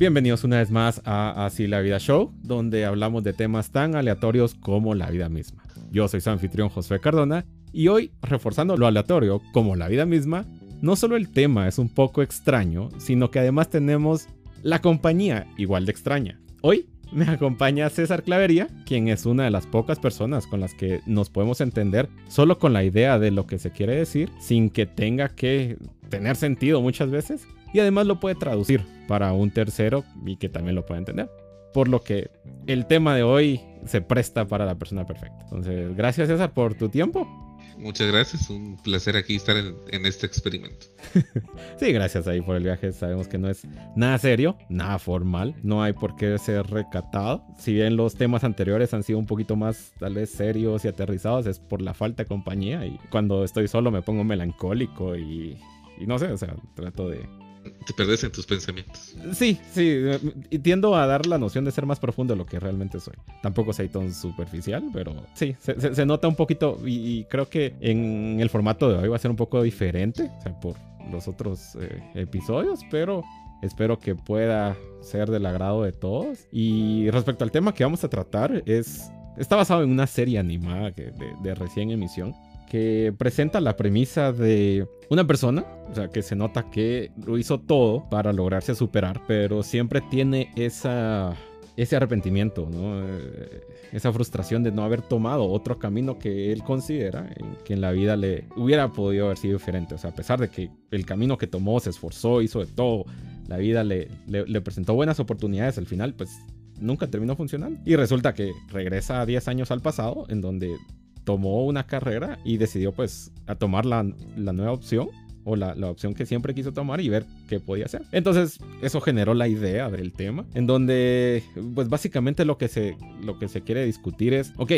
Bienvenidos una vez más a Así la Vida Show, donde hablamos de temas tan aleatorios como la vida misma. Yo soy su anfitrión Josué Cardona y hoy, reforzando lo aleatorio como la vida misma, no solo el tema es un poco extraño, sino que además tenemos la compañía igual de extraña. Hoy me acompaña César Clavería, quien es una de las pocas personas con las que nos podemos entender solo con la idea de lo que se quiere decir, sin que tenga que tener sentido muchas veces y además lo puede traducir para un tercero y que también lo pueda entender. Por lo que el tema de hoy se presta para la persona perfecta. Entonces, gracias César por tu tiempo. Muchas gracias, un placer aquí estar en, este experimento. sí, gracias ahí por el viaje. Sabemos que no es nada serio, nada formal, no hay por qué ser recatado. Si bien los temas anteriores han sido un poquito más tal vez serios y aterrizados, es por la falta de compañía. Y cuando estoy solo me pongo melancólico y, y no sé, o sea, trato de, te perdes en tus pensamientos. Sí, sí, tiendo a dar la noción de ser más profundo de lo que realmente soy. Tampoco soy tan superficial, pero sí, se, nota un poquito y, creo que en el formato de hoy va a ser un poco diferente, por los otros eh, episodios, pero espero que pueda ser del agrado de todos. Y respecto al tema que vamos a tratar, es está basado en una serie animada de, de recién emisión que presenta la premisa de una persona, o sea, que se nota que lo hizo todo para lograrse superar, pero siempre tiene esa ese arrepentimiento, ¿no? Eh, esa frustración de no haber tomado otro camino que él considera que en la vida le hubiera podido haber sido diferente. O sea, a pesar de que el camino que tomó se esforzó, hizo de todo, la vida le, le, presentó buenas oportunidades, al final pues nunca terminó funcionando. Y resulta que regresa 10 años al pasado, en donde tomó una carrera y decidió pues a tomar la, nueva opción o la, opción que siempre quiso tomar y ver qué podía hacer. Entonces eso generó la idea del tema, en donde pues básicamente lo que se, lo que se quiere discutir es, ok,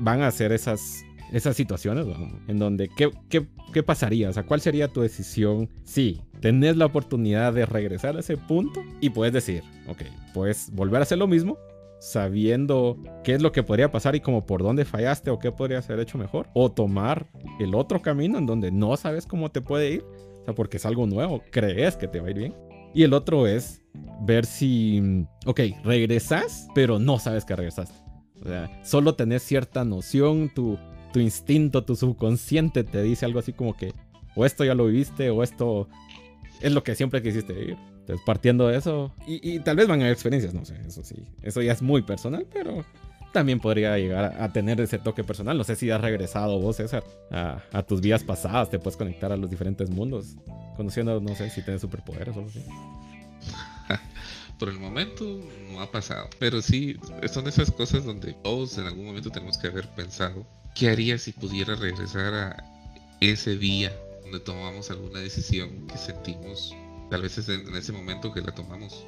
van a hacer esas, esas situaciones en donde ¿qué, qué, qué pasaría, o sea, cuál sería tu decisión si tenés la oportunidad de regresar a ese punto y puedes decir, ok, puedes volver a hacer lo mismo sabiendo qué es lo que podría pasar y como por dónde fallaste o qué podría ser hecho mejor. O tomar el otro camino en donde no sabes cómo te puede ir. O sea, porque es algo nuevo, crees que te va a ir bien. Y el otro es ver si, ok, regresas, pero no sabes que regresaste. O sea, solo tenés cierta noción, tu, tu instinto, tu subconsciente te dice algo así como que o esto ya lo viviste o esto es lo que siempre quisiste vivir. Entonces, partiendo de eso, y, tal vez van a haber experiencias, no sé, eso sí, eso ya es muy personal, pero también podría llegar a, tener ese toque personal. No sé si has regresado vos, César, a, tus vidas pasadas, te puedes conectar a los diferentes mundos, conociendo, no sé, si tienes superpoderes o algo así. Por el momento no ha pasado, pero sí, son esas cosas donde todos en algún momento tenemos que haber pensado, ¿qué haría si pudiera regresar a ese día donde tomamos alguna decisión que sentimos Tal vez en ese momento que la tomamos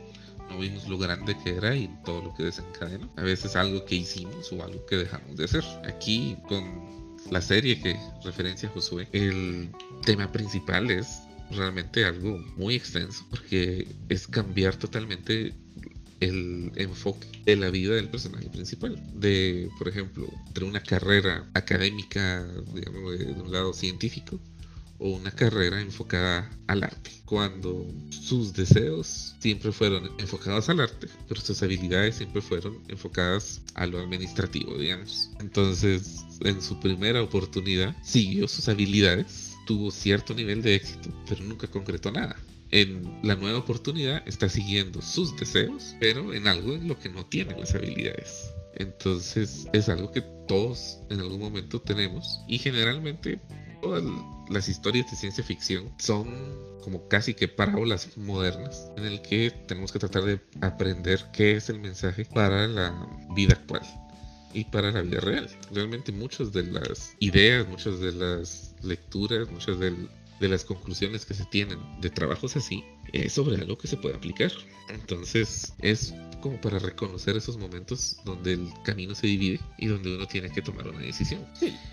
no vimos lo grande que era y todo lo que desencadenó. A veces algo que hicimos o algo que dejamos de hacer. Aquí con la serie que referencia Josué, el tema principal es realmente algo muy extenso porque es cambiar totalmente el enfoque de la vida del personaje principal. De, por ejemplo, de una carrera académica, digamos, de un lado científico, o una carrera enfocada al arte, cuando sus deseos siempre fueron enfocados al arte, pero sus habilidades siempre fueron enfocadas a lo administrativo, digamos. Entonces, en su primera oportunidad, siguió sus habilidades, tuvo cierto nivel de éxito, pero nunca concretó nada. En la nueva oportunidad está siguiendo sus deseos, pero en algo en lo que no tiene las habilidades. Entonces es algo que todos en algún momento tenemos y generalmente todas las historias de ciencia ficción son como casi que parábolas modernas en el que tenemos que tratar de aprender qué es el mensaje para la vida actual y para la vida real. Realmente muchas de las ideas, muchas de las lecturas, muchas de las conclusiones que se tienen de trabajos así es sobre algo que se puede aplicar. Entonces es como para reconocer esos momentos donde el camino se divide y donde uno tiene que tomar una decisión.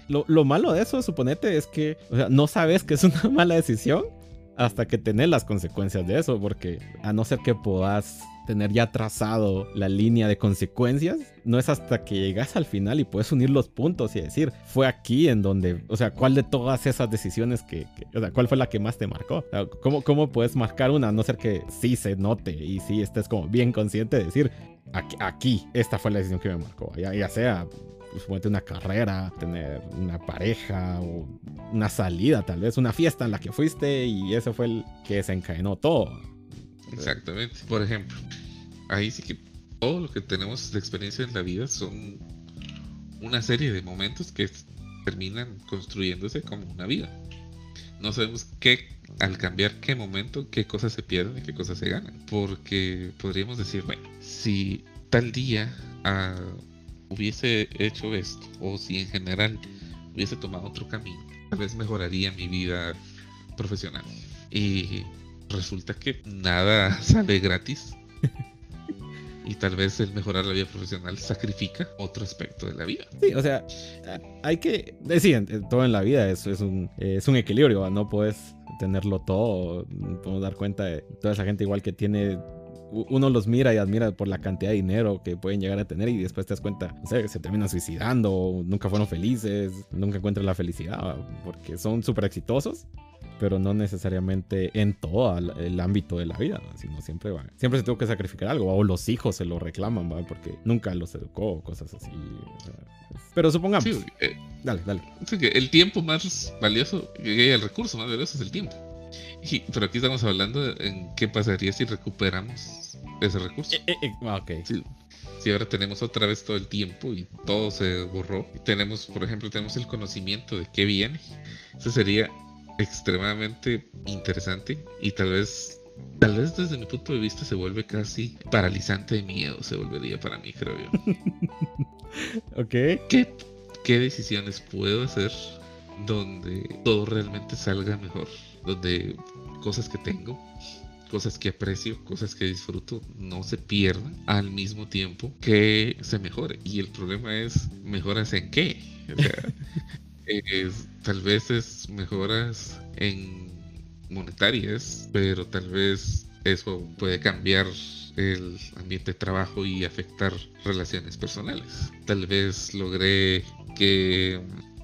Lo, malo de eso, suponete, es que no sabes que es una mala decisión hasta que tenés las consecuencias de eso, porque a no ser que puedas tener ya trazado la línea de consecuencias, no es hasta que llegas al final y puedes unir los puntos y decir, fue aquí en donde, o sea, ¿cuál de todas esas decisiones que, o sea, cuál fue la que más te marcó? ¿cómo, ¿Cómo puedes marcar una a no ser que sí se note y sí estés como bien consciente de decir, aquí, esta fue la decisión que me marcó, ya, ya sea pues, una carrera, tener una pareja o una salida, tal vez una fiesta en la que fuiste y eso fue el que desencadenó todo. Exactamente. Por ejemplo, ahí sí que todo lo que tenemos de experiencia en la vida son una serie de momentos que terminan construyéndose como una vida. No sabemos qué, al cambiar qué momento, qué cosas se pierden y qué cosas se ganan. Porque podríamos decir, bueno, si tal día ah, hubiese hecho esto, o si en general hubiese tomado otro camino, tal vez mejoraría mi vida profesional. Y resulta que nada sale gratis. y tal vez el mejorar la vida profesional sacrifica otro aspecto de la vida. Sí, o sea, hay que decir, todo en la vida es, es, un, es un equilibrio, no puedes tenerlo todo, podemos dar cuenta de toda esa gente igual que tiene uno los mira y admira por la cantidad de dinero que pueden llegar a tener y después te das cuenta, no sé, se terminan suicidando, nunca fueron felices, nunca encuentran la felicidad, porque son súper exitosos, pero no necesariamente en todo el ámbito de la vida, sino siempre va, siempre se tuvo que sacrificar algo, o los hijos se lo reclaman, porque nunca los educó, cosas así. Pero supongamos. Eh, dale, dale. el tiempo más valioso, el recurso más valioso es el tiempo. pero aquí estamos hablando en qué pasaría si recuperamos ese recurso. Eh, eh, ah, si ahora tenemos otra vez todo el tiempo y todo se borró. tenemos, por ejemplo, tenemos el conocimiento de qué viene. Eso sería extremadamente interesante y tal vez Tal vez desde mi punto de vista se vuelve casi paralizante de miedo, se volvería para mí, creo yo. ok. ¿Qué, ¿Qué decisiones puedo hacer donde todo realmente salga mejor? Donde cosas que tengo, cosas que aprecio, cosas que disfruto, no se pierdan al mismo tiempo que se mejore. Y el problema es, ¿mejoras en qué? O sea, tal vez es mejoras en monetarias, pero tal vez eso puede cambiar el ambiente de trabajo y afectar relaciones personales. Tal vez logré que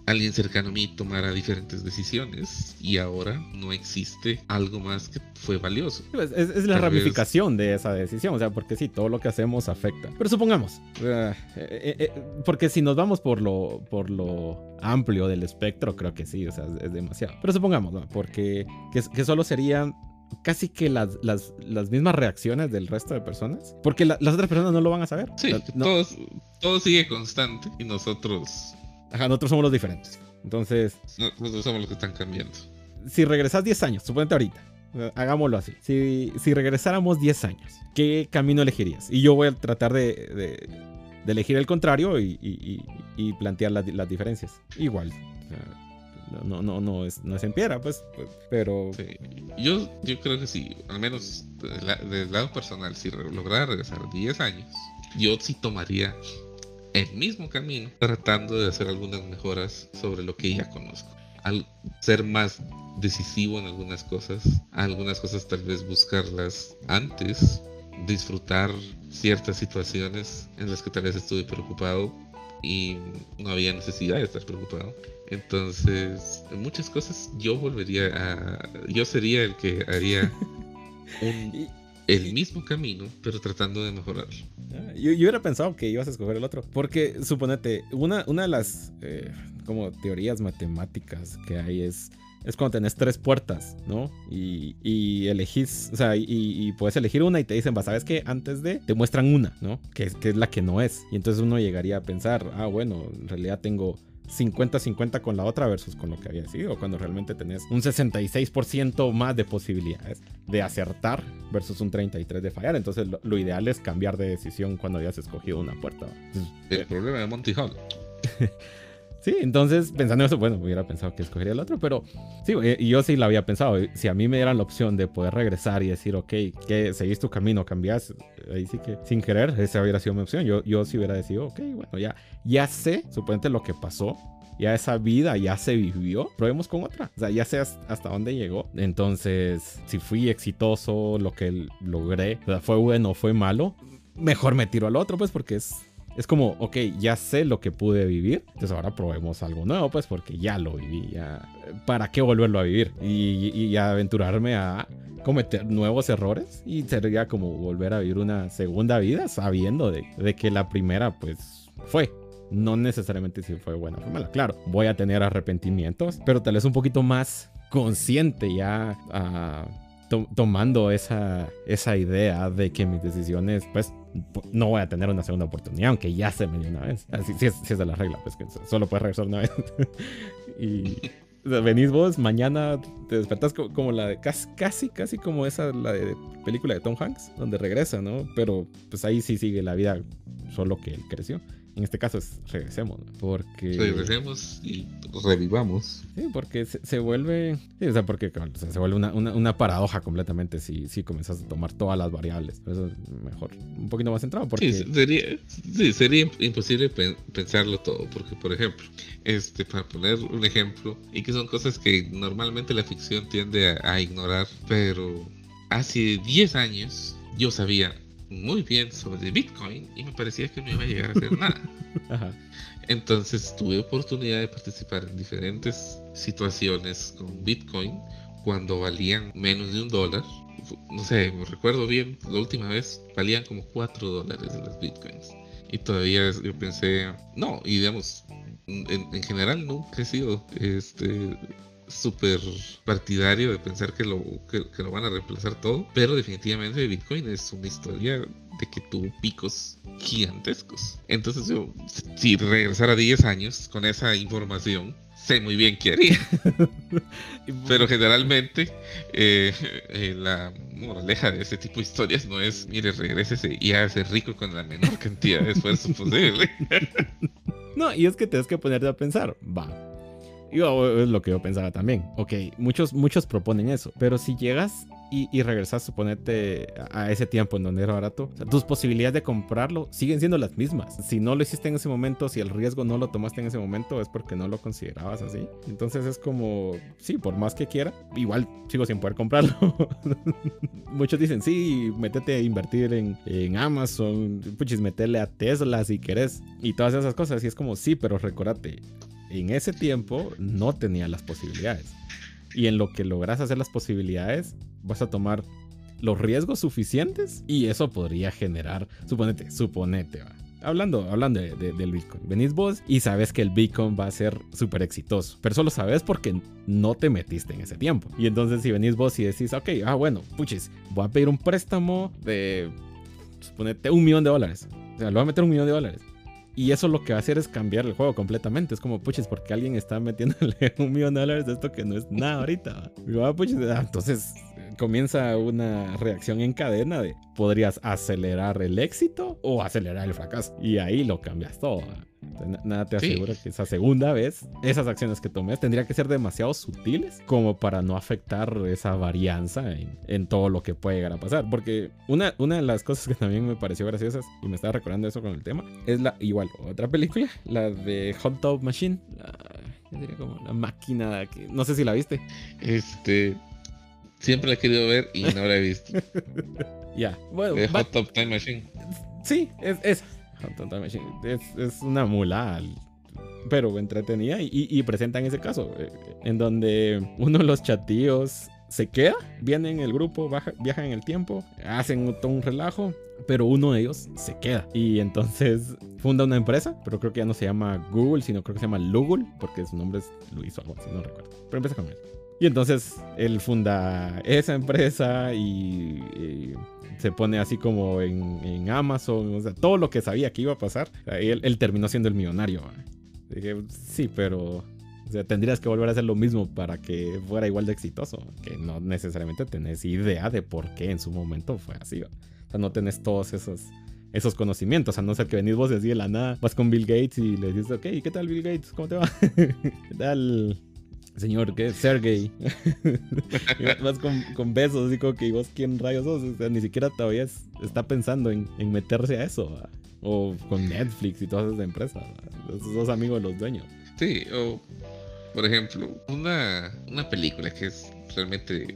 alguien cercano a mí tomara diferentes decisiones y ahora no existe algo más que fue valioso. Pues, es, la ramificación de esa decisión, o sea, porque sí, todo lo que hacemos afecta. Pero supongamos, eh, eh, eh, porque si nos vamos por lo, por lo amplio del espectro, creo que sí, o sea, es, demasiado. Pero supongamos, porque que, solo serían casi que las, las, las, mismas reacciones del resto de personas. Porque las otras personas no lo van a saber. Sí, todo sigue constante y nosotros Ajá, nosotros somos los diferentes. Entonces. nosotros somos los que están cambiando. Si regresas 10 años, suponete ahorita. Hagámoslo así. Si, si regresáramos 10 años, ¿qué camino elegirías? Y yo voy a tratar de, de, elegir el contrario y, y, y plantear las, las, diferencias. Igual. no, no, no, es, no es en piedra, pues, pues pero... Yo, yo creo que sí, al menos del lado personal, si lograra regresar 10 años, yo sí tomaría el mismo camino, tratando de hacer algunas mejoras sobre lo que ya conozco. Al ser más decisivo en algunas cosas, algunas cosas tal vez buscarlas antes, disfrutar ciertas situaciones en las que tal vez estuve preocupado y no había necesidad de estar preocupado. Entonces, en muchas cosas yo volvería a... Yo sería el que haría un el mismo camino, pero tratando de mejorar. Ah, yo, yo, hubiera pensado que ibas a escoger el otro, porque suponete, una, una de las eh, como teorías matemáticas que hay es, es cuando tenés tres puertas, ¿no? Y, y elegís, o sea, y, puedes elegir una y te dicen, va, ¿sabes qué? Antes de, te muestran una, ¿no? Que, que es la que no es. Y entonces uno llegaría a pensar, ah, bueno, en realidad tengo 50-50 con la otra versus con lo que había sido, cuando realmente tenés un 66% más de posibilidades de acertar versus un 33% de fallar. Entonces lo, ideal es cambiar de decisión cuando hayas escogido una puerta. El problema de Monty Hall. Sí, entonces pensando en eso, bueno, hubiera pensado que escogería el otro, pero sí, eh, y yo sí lo había pensado. Si a mí me dieran la opción de poder regresar y decir, ok, que seguís tu camino, cambias, ahí sí que sin querer, esa hubiera sido mi opción. Yo, yo sí hubiera decidido, ok, bueno, ya, ya sé, suponete lo que pasó, ya esa vida ya se vivió, probemos con otra. O sea, ya sé hasta dónde llegó. Entonces, si fui exitoso, lo que logré, o sea, fue bueno fue malo, mejor me tiro al otro, pues porque es es como, ok, ya sé lo que pude vivir, entonces ahora probemos algo nuevo, pues porque ya lo viví, ya. ¿Para qué volverlo a vivir? Y, y aventurarme a cometer nuevos errores y sería como volver a vivir una segunda vida sabiendo de, de que la primera, pues, fue. No necesariamente si fue buena o fue mala. Claro, voy a tener arrepentimientos, pero tal vez un poquito más consciente ya. a tomando esa, esa idea de que mis decisiones, pues no voy a tener una segunda oportunidad, aunque ya se me dio una vez. Así es, es de la regla, pues que solo puedes regresar una vez. y venís vos, mañana te despertas como, la de casi, casi, casi como esa, la de película de Tom Hanks, donde regresa, ¿no? Pero pues ahí sí sigue la vida, solo que él creció. En este caso es regresemos, porque... Regresemos y revivamos. Sí, porque se, vuelve... Sí, o sea, porque se vuelve una, una, paradoja completamente si, si comenzas a tomar todas las variables. Por eso es mejor un poquito más centrado. Porque... Sí, sería, sí, sería imposible pensarlo todo, porque por ejemplo, este, para poner un ejemplo, y que son cosas que normalmente la ficción tiende a ignorar, pero hace 10 años yo sabía muy bien sobre Bitcoin y me parecía que no iba a llegar a hacer nada. Entonces tuve oportunidad de participar en diferentes situaciones con Bitcoin cuando valían menos de un dólar. No sé, me recuerdo bien, la última vez valían como 4 dólares las Bitcoins. Y todavía yo pensé, no, y digamos, en, en general nunca he sido este, súper partidario de pensar que lo, que, lo van a reemplazar todo, pero definitivamente Bitcoin es una historia de que tuvo picos gigantescos. Entonces yo, si regresara 10 años con esa información, sé muy bien qué haría. Pero generalmente eh, eh, la moraleja de ese tipo de historias no es, mire, regrese y hágase rico con la menor cantidad de esfuerzo posible. no, y es que tienes que ponerte a pensar, va, yo, es lo que yo pensaba también. Ok, muchos, muchos proponen eso, pero si llegas y, y regresas, suponete, a ese tiempo en donde era barato, tus posibilidades de comprarlo siguen siendo las mismas. Si no lo hiciste en ese momento, si el riesgo no lo tomaste en ese momento, es porque no lo considerabas así. Entonces es como, sí, por más que quiera, igual sigo sin poder comprarlo. Muchos dicen, sí, métete a invertir en, en Amazon, puchis, metele a Tesla si querés, y todas esas cosas. Y es como, sí, pero recordate, en ese tiempo no tenía las posibilidades. Y en lo que logras hacer las posibilidades, vas a tomar los riesgos suficientes y eso podría generar, suponete, suponete, Hablando, hablando del Bitcoin. Venís vos y sabes que el Bitcoin va a ser súper exitoso. Pero solo sabes porque no te metiste en ese tiempo. Y entonces si venís vos y decís, ok, ah, bueno, puchis, voy a pedir un préstamo de, suponete, un millón de dólares. O sea, lo voy a meter un millón de dólares. Y eso lo que va a hacer es cambiar el juego completamente. Es como, puches, porque alguien está metiéndole un millón de dólares de esto que no es nada ahorita. Ah, entonces comienza una reacción en cadena de podrías acelerar el éxito o acelerar el fracaso. Y ahí lo cambias todo. Nada te asegura que esa segunda vez, esas acciones que tomes tendrían que ser demasiado sutiles como para no afectar esa varianza en, todo lo que puede llegar a pasar. Porque una, una de las cosas que también me pareció graciosas y me estaba recordando eso con el tema es la, igual, otra película, la de Hot Dog Machine. La, como la máquina que no sé si la viste. Este, siempre la he querido ver y no la he visto. ya, bueno. Hot Top Time Machine. Sí, es, es es, una mula, pero entretenida y, presentan ese caso, eh, en donde uno de los chatíos se queda, viene en el grupo, baja, viaja en el tiempo, hacen todo un relajo, pero uno de ellos se queda. Y entonces funda una empresa, pero creo que ya no se llama Google, sino creo que se llama Lugul, porque su nombre es Luis o algo así, no recuerdo. Pero empieza con él. Y entonces él funda esa empresa y se pone así como en, Amazon, o sea, todo lo que sabía que iba a pasar, él, terminó siendo el millonario. Dije, sí, pero tendrías que volver a hacer lo mismo para que fuera igual de exitoso, que no necesariamente tenés idea de por qué en su momento fue así. O sea, no tenés todos esos, esos conocimientos, a no ser que venís vos así de la nada, vas con Bill Gates y le dices, ok, ¿qué tal Bill Gates? ¿Cómo te va? ¿Qué tal señor, ¿qué? Sergey. vas con, besos, así como que vos quién rayos sos. O sea, ni siquiera todavía está pensando en, meterse a eso. O con Netflix y todas esas empresas. Esos amigos de los dueños. Sí, o por ejemplo, una, una película que es realmente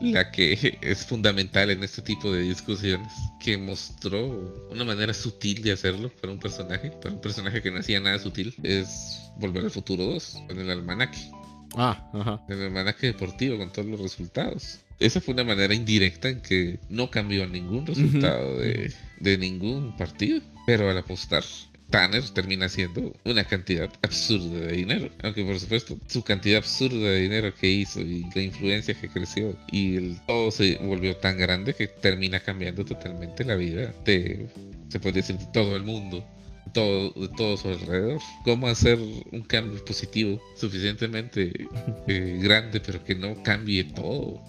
la que es fundamental en este tipo de discusiones, que mostró una manera sutil de hacerlo para un personaje, para un personaje que no hacía nada sutil, es Volver al Futuro 2, en el almanaque. Ah, ajá. En el almanaque deportivo con todos los resultados. Esa fue una manera indirecta en que no cambió ningún resultado de, de ningún partido, pero al apostar Tanner termina siendo una cantidad absurda de dinero. Aunque por supuesto su cantidad absurda de dinero que hizo y la influencia que creció y el, todo se volvió tan grande que termina cambiando totalmente la vida de, se puede decir, de todo el mundo. Todo, de todo su alrededor. Cómo hacer un cambio positivo suficientemente eh, grande, pero que no cambie todo.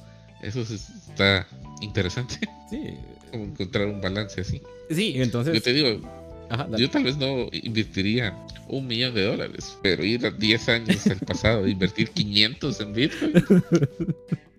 Eso está interesante. Sí. Como encontrar un balance así. Sí, entonces. Yo te digo, yo tal vez no invertiría un millón de dólares, pero ir a 10 años al pasado e invertir 500 en Bitcoin.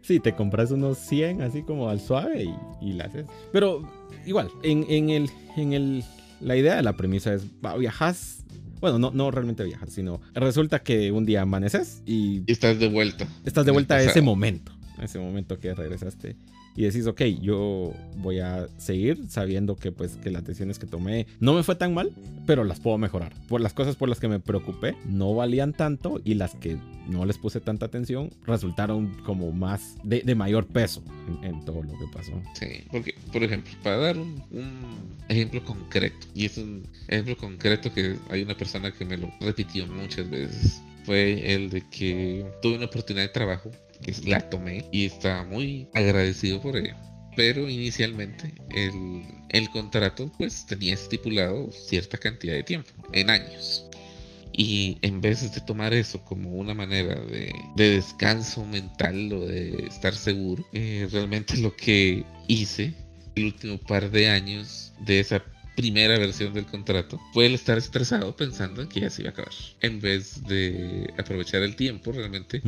Sí, te compras unos 100 así como al suave y, y la haces. Pero igual, en, en, el, en el, la idea de la premisa es, viajas bueno, no, no realmente viajas, sino resulta que un día amaneces y... y estás de vuelta. Estás de vuelta a ese momento, a ese momento que regresaste y decís, ok, yo voy a seguir sabiendo que pues que las decisiones que tomé no me fue tan mal, pero las puedo mejorar. Por las cosas por las que me preocupé no valían tanto y las que no les puse tanta atención resultaron como más de, mayor peso en, todo lo que pasó. Sí, porque por ejemplo, para dar un, ejemplo concreto, y es un ejemplo concreto que hay una persona que me lo repitió muchas veces, fue el de que tuve una oportunidad de trabajo que la tomé y estaba muy agradecido por ello. Pero inicialmente el, el contrato pues tenía estipulado cierta cantidad de tiempo, en años. Y en vez de tomar eso como una manera de, de descanso mental o de estar seguro, eh, realmente lo que hice el último par de años de esa primera versión del contrato fue el estar estresado pensando en que ya se iba a acabar. En vez de aprovechar el tiempo, realmente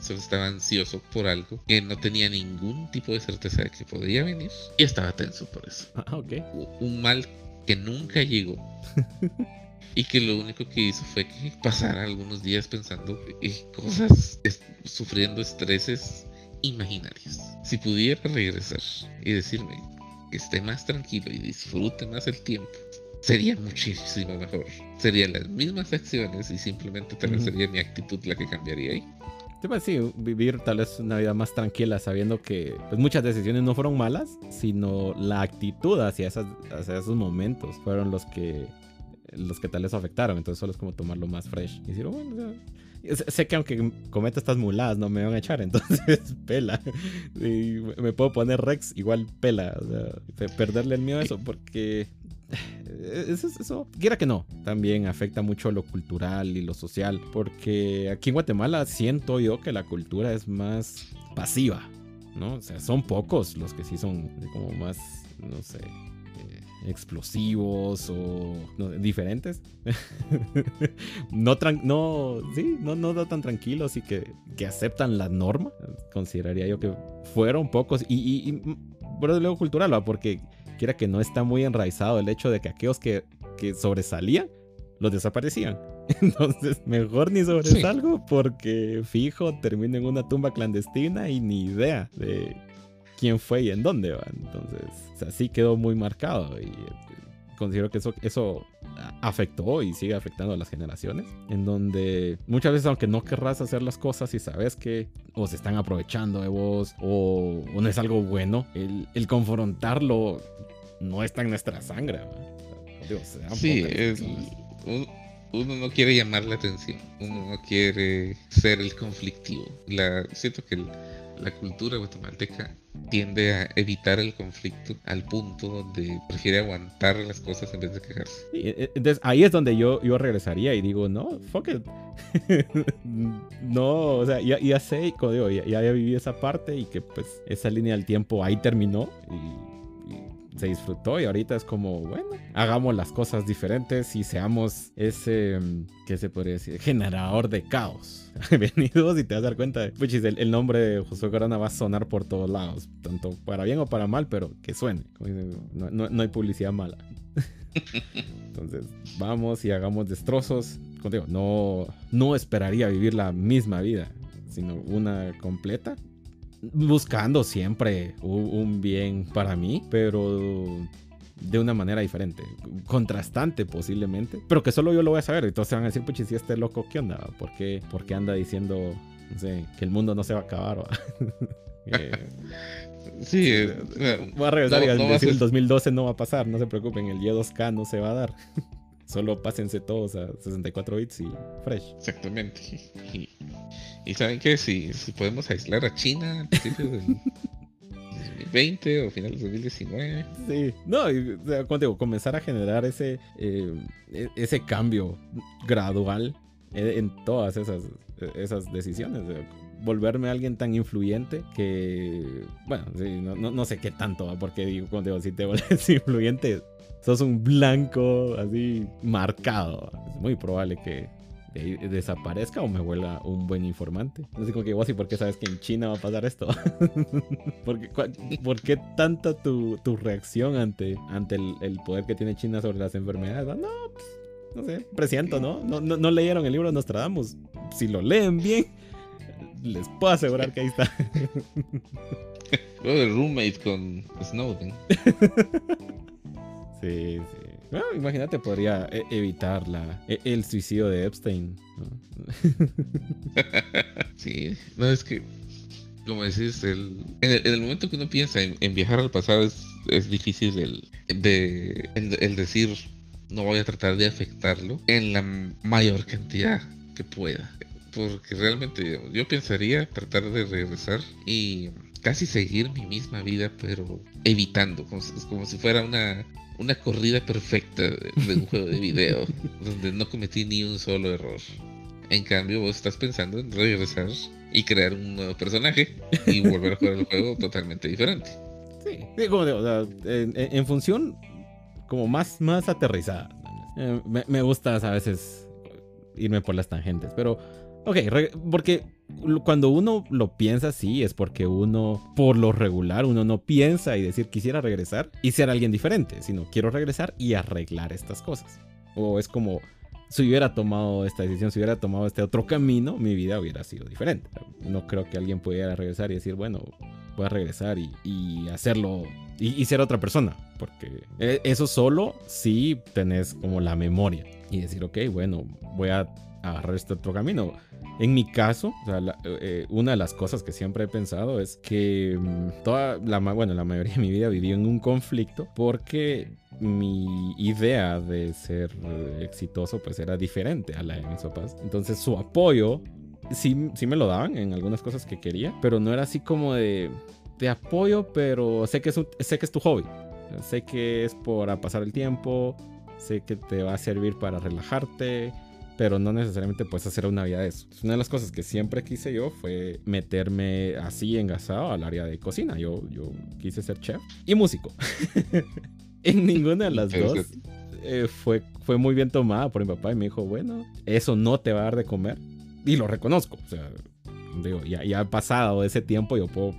solo estaba ansioso por algo que no tenía ningún tipo de certeza de que podría venir y estaba tenso por eso. Ah, okay. Un mal que nunca llegó. y que lo único que hizo fue que pasara algunos días pensando en cosas, sufriendo estreses imaginarios. Si pudiera regresar y decirme, que esté más tranquilo y disfrute más el tiempo, sería muchísimo mejor. Serían las mismas acciones y simplemente tal vez sería mi actitud la que cambiaría ahí. Sí, pues sí, vivir tal vez una vida más tranquila sabiendo que pues, muchas decisiones no fueron malas, sino la actitud hacia, esas, hacia esos momentos fueron los que los que tal vez afectaron. Entonces solo es como tomarlo más fresh y decir, oh, bueno, Sé que aunque cometa estas muladas no me van a echar, entonces pela. Y me puedo poner Rex, igual pela. O sea, perderle el miedo a eso, porque eso, eso, quiera que no, también afecta mucho lo cultural y lo social, porque aquí en Guatemala siento yo que la cultura es más pasiva, ¿no? O sea, son pocos los que sí son como más, no sé, explosivos o diferentes. no, no, sí, no, no tan tranquilos y que, que, aceptan la norma. Consideraría yo que fueron pocos. Y, y, y luego cultural, ¿va? porque quiera que no está muy enraizado el hecho de que aquellos que, que sobresalían los desaparecían. Entonces, mejor ni sobresalgo porque fijo termino en una tumba clandestina y ni idea de quién fue y en dónde va. Entonces, así quedó muy marcado y eh, considero que eso, eso afectó y sigue afectando a las generaciones, en donde muchas veces aunque no querrás hacer las cosas y sabes que o se están aprovechando de vos o, no es algo bueno, el, confrontarlo no está en nuestra sangre. sí, uno no quiere llamar la atención, uno no quiere ser el conflictivo. La, siento que la cultura guatemalteca tiende a evitar el conflicto al punto donde prefiere aguantar las cosas en vez de quejarse. E, e, ahí es donde yo, yo regresaría y digo, no, fuck it. no, o sea, ya, ya sé, digo, ya, ya viví esa parte y que pues esa línea del tiempo ahí terminó y se disfrutó y ahorita es como, bueno, hagamos las cosas diferentes y seamos ese, mm, ¿qué se podría decir? Generador de caos. Bienvenidos y te vas a dar cuenta, de, el, el, nombre de Josué Corona va a sonar por todos lados, tanto para bien o para mal, pero que suene. No, no, hay publicidad mala. Entonces, vamos y hagamos destrozos. Contigo, no, no esperaría vivir la misma vida, sino una completa. Buscando siempre un bien para mí, pero de una manera diferente, contrastante posiblemente, pero que solo yo lo voy a saber. Entonces van a decir, puchi, si este loco, ¿qué onda? ¿Por qué, ¿Por qué anda diciendo, no sé, que el mundo no se va a acabar? eh, sí, eh, voy a regresar y a decir, el 2012 no va a pasar, no se preocupen, el Y2K no se va a dar. Solo pásense todos a 64 bits y fresh. Exactamente. Y, saben que si, si podemos aislar a China a principios del 2020 o finales de 2019. Sí, no, como digo, comenzar a generar ese, eh, e, ese cambio gradual en todas esas, esas decisiones. Volverme alguien tan influyente que, bueno, no, no, sé qué tanto, porque digo, como digo, si te vuelves influyente, sos un blanco así marcado. Es muy probable que desaparezca o me vuelva un buen informante. No sé como que vos y por qué sabes que en China va a pasar esto. ¿Por, qué, tanta tu, tu, reacción ante, ante el, poder que tiene China sobre las enfermedades? No, pues, no sé, presiento, ¿no? No, ¿no? no leyeron el libro de Nostradamus. Si lo leen bien, les puedo asegurar que ahí está. de roommate con Snowden. sí, sí imagínate, podría e, evitar la, e, el suicidio de Epstein. sí, no es que, como decís, el, en, el, momento que uno piensa en, viajar al pasado es, es difícil el, de, el, decir no voy a tratar de afectarlo en la mayor cantidad que pueda. Porque realmente yo pensaría tratar de regresar y casi seguir mi misma vida, pero evitando, como, como si fuera una, una corrida perfecta de, un juego de video donde no cometí ni un solo error. En cambio, vos estás pensando en regresar y crear un nuevo personaje y volver a jugar el juego totalmente diferente. Sí, como en, función como más, más aterrizada. Eh, me, me gusta a veces irme por las tangentes, pero Ok, porque cuando uno lo piensa así es porque uno, por lo regular, uno no piensa y decir quisiera regresar y ser alguien diferente, sino quiero regresar y arreglar estas cosas. O es como, si hubiera tomado esta decisión, si hubiera tomado este otro camino, mi vida hubiera sido diferente. No creo que alguien pudiera regresar y decir, bueno, voy a regresar y, hacerlo y, ser otra persona. Porque e, eso solo si tenés como la memoria y decir, ok, bueno, voy a agarrar este otro camino. En mi caso, eh, una de las cosas que siempre he pensado es que mm, toda la, bueno, la mayoría de mi vida viví en un conflicto porque mi idea de ser exitoso pues era diferente a la de mis papás. Entonces su apoyo sí, sí me lo daban en algunas cosas que quería, pero no era así como de, de apoyo, pero sé que, es sé que es tu hobby. Sé que es para pasar el tiempo, sé que te va a servir para relajarte, pero no necesariamente puedes hacer una vida de eso. Una de las cosas que siempre quise yo fue meterme así engasado al área de cocina. Yo, yo quise ser chef y músico. en ninguna de las dos eh, fue, fue muy bien tomada por mi papá y me dijo, bueno, eso no te va a dar de comer. Y lo reconozco. O sea, digo, ya, ya ha pasado ese tiempo, yo puedo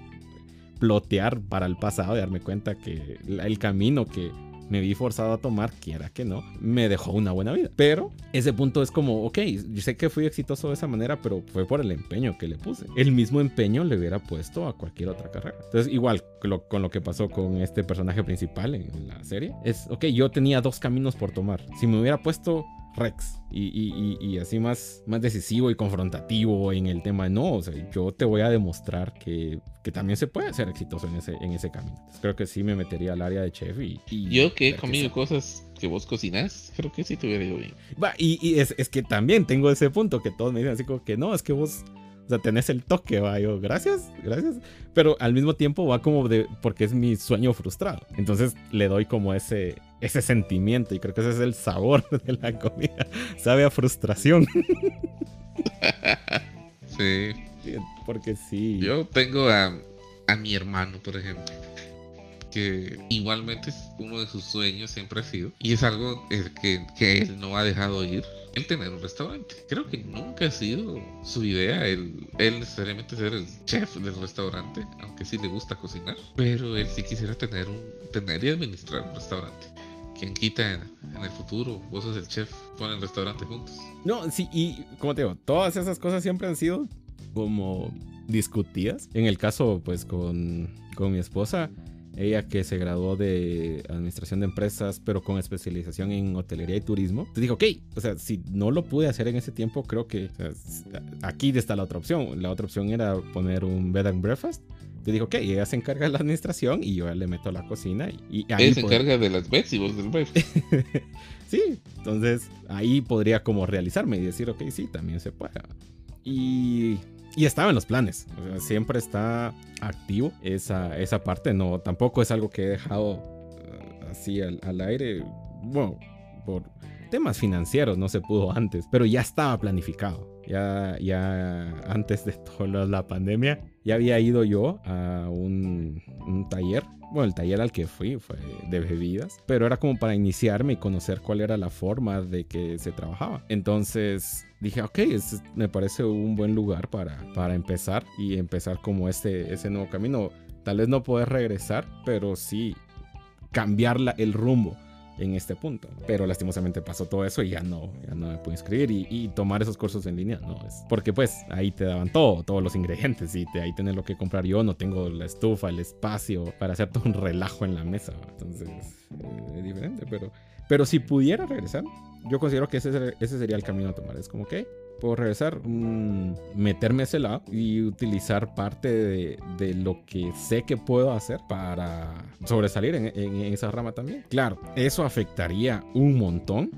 plotear para el pasado y darme cuenta que el camino que me vi forzado a tomar, quiera que no, me dejó una buena vida. Pero ese punto es como, ok, yo sé que fui exitoso de esa manera, pero fue por el empeño que le puse. El mismo empeño le hubiera puesto a cualquier otra carrera. Entonces, igual con lo que pasó con este personaje principal en la serie, es, ok, yo tenía dos caminos por tomar. Si me hubiera puesto Rex y, así más, más decisivo y confrontativo en el tema. No, o sea, yo te voy a demostrar que, también se puede ser exitoso en ese, en ese camino. creo que sí me metería al área de chef y... yo que he comido cosas que vos cocinas, creo que sí te hubiera ido bien. Va, y, es, es, que también tengo ese punto que todos me dicen así como que no, es que vos sea, tenés el toque, va. Yo, gracias, gracias. Pero al mismo tiempo va como de, porque es mi sueño frustrado. Entonces le doy como ese, ese sentimiento y creo que ese es el sabor de la comida. Sabe a frustración. sí. Porque sí. Yo tengo a, a mi hermano, por ejemplo que igualmente es uno de sus sueños siempre ha sido y es algo eh, que, que él no ha dejado ir el tener un restaurante. Creo que nunca ha sido su idea el, él necesariamente ser el chef del restaurante, aunque sí le gusta cocinar, pero él sí quisiera tener un tener y administrar un restaurante quien quita en, el futuro, vos sos el chef, ponen el restaurante juntos. No, sí, y como te digo, todas esas cosas siempre han sido como discutidas. En el caso, pues, con, con mi esposa, ella que se graduó de administración de empresas, pero con especialización en hotelería y turismo, te dijo, ok, o sea, si no lo pude hacer en ese tiempo, creo que aquí está la otra opción. La otra opción era poner un bed and breakfast. Te dijo, ok, ella se encarga de la administración y yo le meto la cocina. Y, ahí ella se encarga de las beds y vos del breakfast. sí, entonces ahí podría como realizarme y decir, ok, sí, también se puede. Y y estaba en los planes. siempre está activo esa, esa parte. No, tampoco es algo que he dejado eh, así al, al, aire. Bueno, por temas financieros no se pudo antes, pero ya estaba planificado. Ya, ya antes de toda la pandemia, ya había ido yo a un, un taller bueno, el taller al que fui fue de bebidas, pero era como para iniciarme y conocer cuál era la forma de que se trabajaba. Entonces dije, ok, me parece un buen lugar para, para empezar y empezar como este, ese nuevo camino. Tal vez no poder regresar, pero sí cambiar el rumbo en este punto. Pero lastimosamente pasó todo eso y ya no, ya no me pude inscribir y, tomar esos cursos en línea, no es. Porque pues ahí te daban todo, todos los ingredientes y te, ahí tenés lo que comprar. Yo no tengo la estufa, el espacio para hacer todo un relajo en la mesa. Entonces eh, es diferente, pero, pero si pudiera regresar, yo considero que ese, ese sería el camino a tomar. Es como que puedo regresar, mm, meterme a ese lado y utilizar parte de, lo que sé que puedo hacer para sobresalir en, esa rama también. Claro, eso afectaría un montón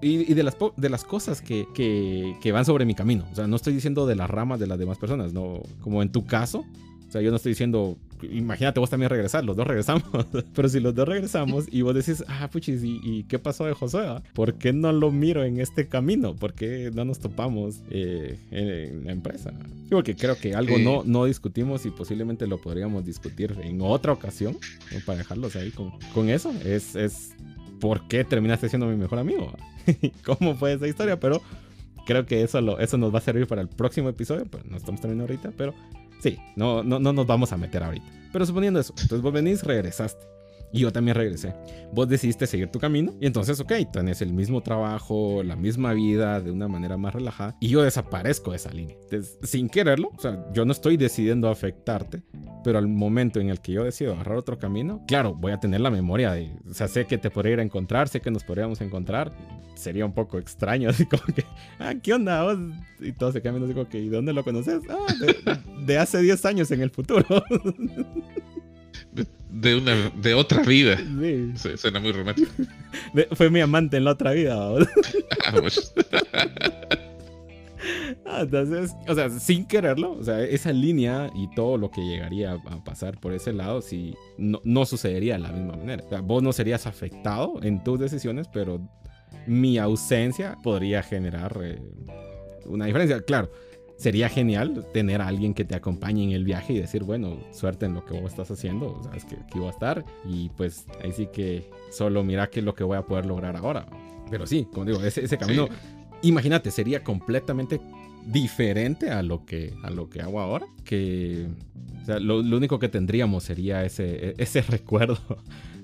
y, de, las, de las cosas que, que, van sobre mi camino. O sea, no estoy diciendo de las ramas de las demás personas, no como en tu caso. O sea, yo no estoy diciendo imagínate vos también regresar, los dos regresamos. Pero si los dos regresamos y vos decís, ah, puchis, ¿y, qué pasó de José? ¿Por qué no lo miro en este camino? ¿Por qué no nos topamos eh, en, la empresa? Porque creo que algo no, no discutimos y posiblemente lo podríamos discutir en otra ocasión, para dejarlos ahí con, con eso. Es, es por qué terminaste siendo mi mejor amigo. ¿Cómo fue esa historia? Pero creo que eso, lo, eso nos va a servir para el próximo episodio. Pero no estamos terminando ahorita, pero Sí, no, no, no nos vamos a meter ahorita. Pero suponiendo eso, entonces vos venís, regresaste. Y yo también regresé. Vos decidiste seguir tu camino y entonces, ok, tenés el mismo trabajo, la misma vida de una manera más relajada y yo desaparezco de esa línea. Entonces, sin quererlo, o sea, yo no estoy decidiendo afectarte, pero al momento en el que yo decido agarrar otro camino, claro, voy a tener la memoria de, o sea, sé que te podría ir a encontrar, sé que nos podríamos encontrar. Sería un poco extraño, así como que, ah, ¿qué onda? Vos? Y todo se cambia así como que, ¿y dónde lo conoces? Ah, de, de hace 10 años en el futuro. de una de otra vida. Sí. Suena muy romántico. fue mi amante en la otra vida. Ah, pues. ah, entonces, o sea, sin quererlo, o sea, esa línea y todo lo que llegaría a pasar por ese lado, si no, no sucedería de la misma manera. O sea, vos no serías afectado en tus decisiones, pero mi ausencia podría generar eh, una diferencia. Claro, sería genial tener a alguien que te acompañe en el viaje y decir, bueno, suerte en lo que vos estás haciendo, sabes que aquí voy a estar y pues ahí sí que solo mira qué es lo que voy a poder lograr ahora. Pero sí, como digo, ese, camino, imagínate, sería completamente diferente a lo que, a lo que hago ahora, que o sea, lo, lo, único que tendríamos sería ese, ese recuerdo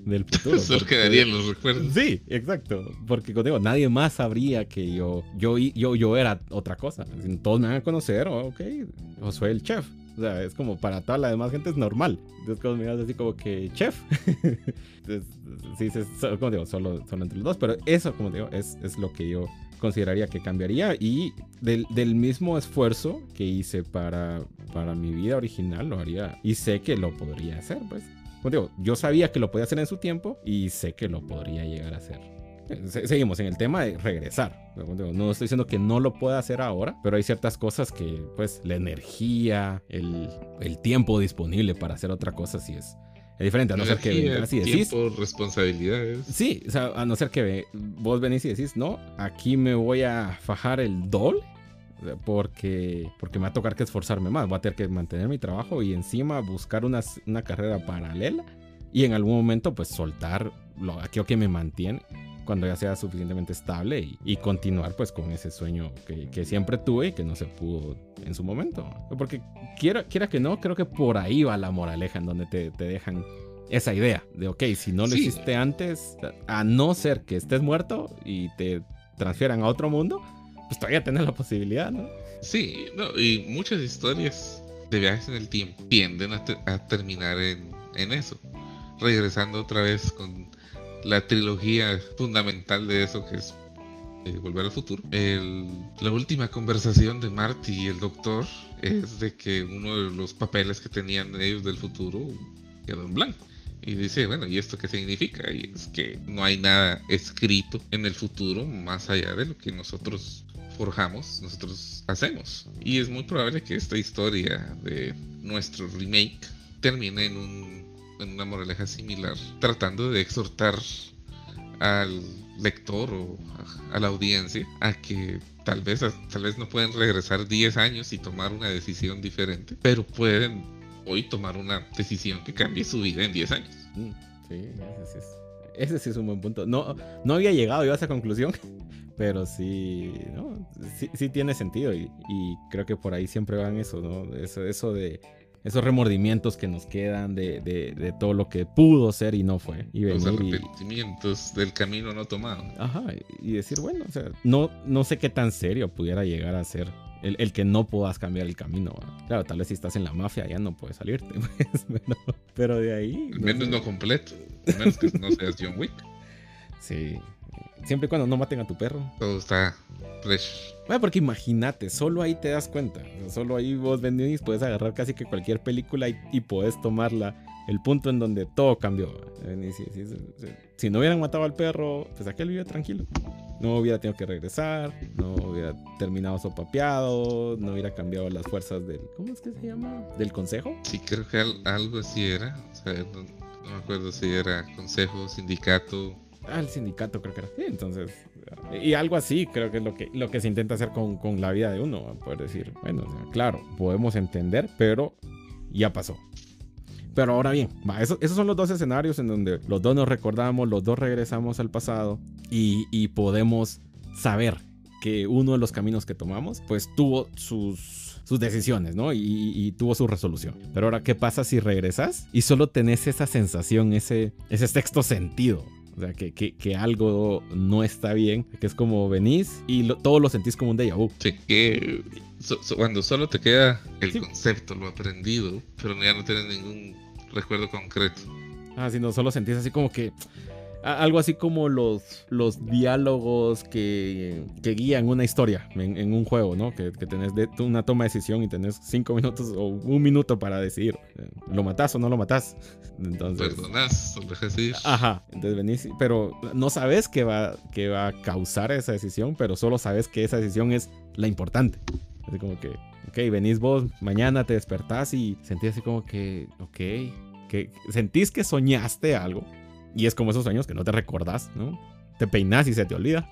del futuro. Solo quedarían los recuerdos. Sí, exacto. Porque digo, nadie más sabría que yo, yo, yo, yo era otra cosa. Todos me van a conocer, oh, ok, o soy el chef. O sea, es como para toda la demás gente es normal. Entonces, como miras así como que chef. Entonces, sí, como digo, solo, solo entre los dos. Pero eso, como digo, es, es lo que yo consideraría que cambiaría. Y del, del, mismo esfuerzo que hice para, para mi vida original, lo haría. Y sé que lo podría hacer, pues yo sabía que lo podía hacer en su tiempo y sé que lo podría llegar a hacer. Seguimos en el tema de regresar. No estoy diciendo que no lo pueda hacer ahora, pero hay ciertas cosas que, pues, la energía, el, el tiempo disponible para hacer otra cosa, sí es, es diferente. A no ser que así decís. Tiempo, responsabilidades. Sí, o sea, a no ser que vos venís y decís, no, aquí me voy a fajar el doble porque, porque me va a tocar que esforzarme más, voy a tener que mantener mi trabajo y encima buscar una, una carrera paralela y en algún momento pues soltar lo, aquello que me mantiene cuando ya sea suficientemente estable y, continuar pues con ese sueño que, que, siempre tuve y que no se pudo en su momento. Porque quiera, quiera que no, creo que por ahí va la moraleja en donde te, te dejan esa idea de, ok, si no lo Sí. hiciste antes, a no ser que estés muerto y te transfieran a otro mundo, pues todavía tenés la posibilidad, ¿no? Sí, no, y muchas historias de viajes en el tiempo tienden a, te- a terminar en, en eso. Regresando otra vez con la trilogía fundamental de eso que es eh, Volver al Futuro. El- la última conversación de Marty y el doctor es de que uno de los papeles que tenían ellos del futuro quedó en blanco. Y dice, bueno, ¿y esto qué significa? Y es que no hay nada escrito en el futuro más allá de lo que nosotros forjamos, nosotros hacemos. Y es muy probable que esta historia de nuestro remake termine en, un, en una moraleja similar, tratando de exhortar al lector o a, la audiencia a que tal vez, tal vez no pueden regresar 10 años y tomar una decisión diferente, pero pueden hoy tomar una decisión que cambie su vida en 10 años. Mm, Sí, ese sí, es, ese sí es un buen punto. No, no había llegado yo a esa conclusión, pero sí, ¿no? sí, sí tiene sentido y, y creo que por ahí siempre van eso, ¿no? Eso, eso de esos remordimientos que nos quedan de, de- de todo lo que pudo ser y no fue. Y Los y, arrepentimientos del camino no tomado. Ajá, y decir, bueno, o sea, no, no sé qué tan serio pudiera llegar a ser el, el que no puedas cambiar el camino. Claro, tal vez si estás en la mafia ya no puedes salirte, pues, pero, pero de ahí... Al no menos sé. no completo. Al menos que no seas John Wick. Sí, siempre y cuando no maten a tu perro. Todo está fresh. Bueno, porque imagínate, solo ahí te das cuenta. Solo ahí vos venís, puedes agarrar casi que cualquier película y, y puedes tomarla. El punto en donde todo cambió. decís, si, si no hubieran matado al perro, pues aquel vive tranquilo. No hubiera tenido que regresar, no hubiera terminado sopapeado, no hubiera cambiado las fuerzas del. ¿Cómo es que se llama? ¿Del consejo? Sí, creo que al- algo así era. O sea, no, no me acuerdo si era consejo, sindicato. El sindicato creo que era. Entonces. Y algo así creo que es lo que, lo que se intenta hacer con, con la vida de uno. Poder decir, bueno, claro, podemos entender, pero ya pasó. Pero ahora bien, va, eso- esos son los dos escenarios en donde los dos nos recordamos, los dos regresamos al pasado y, y podemos saber que uno de los caminos que tomamos, pues tuvo sus, sus decisiones, ¿no? Y- y tuvo su resolución. Pero ahora, ¿qué pasa si regresas y solo tenés esa sensación, ese, ese sexto sentido? O sea, que, que- que algo no está bien, que es como venís y lo- todo lo sentís como un déjà vu. Sí, que so- so- cuando solo te queda el Sí. concepto, lo aprendido, pero ya no tienes ningún recuerdo concreto. Ah, si no, solo sentís así como que. Algo así como los, los diálogos que, que guían una historia en, en un juego, ¿no? Que, que tenés de- una toma de decisión y tenés cinco minutos o un minuto para decidir. eh, ¿Lo matás o no lo matás? Entonces. Perdonas, lo dejas ir. Ajá, entonces venís, pero no sabes qué va, qué va a causar esa decisión, pero solo sabes que esa decisión es la importante. Así como que, ok, venís vos, mañana te despertás y sentís así como que, ok, que sentís que soñaste algo y es como esos sueños que no te recordás, ¿no? Te peinás y se te olvida.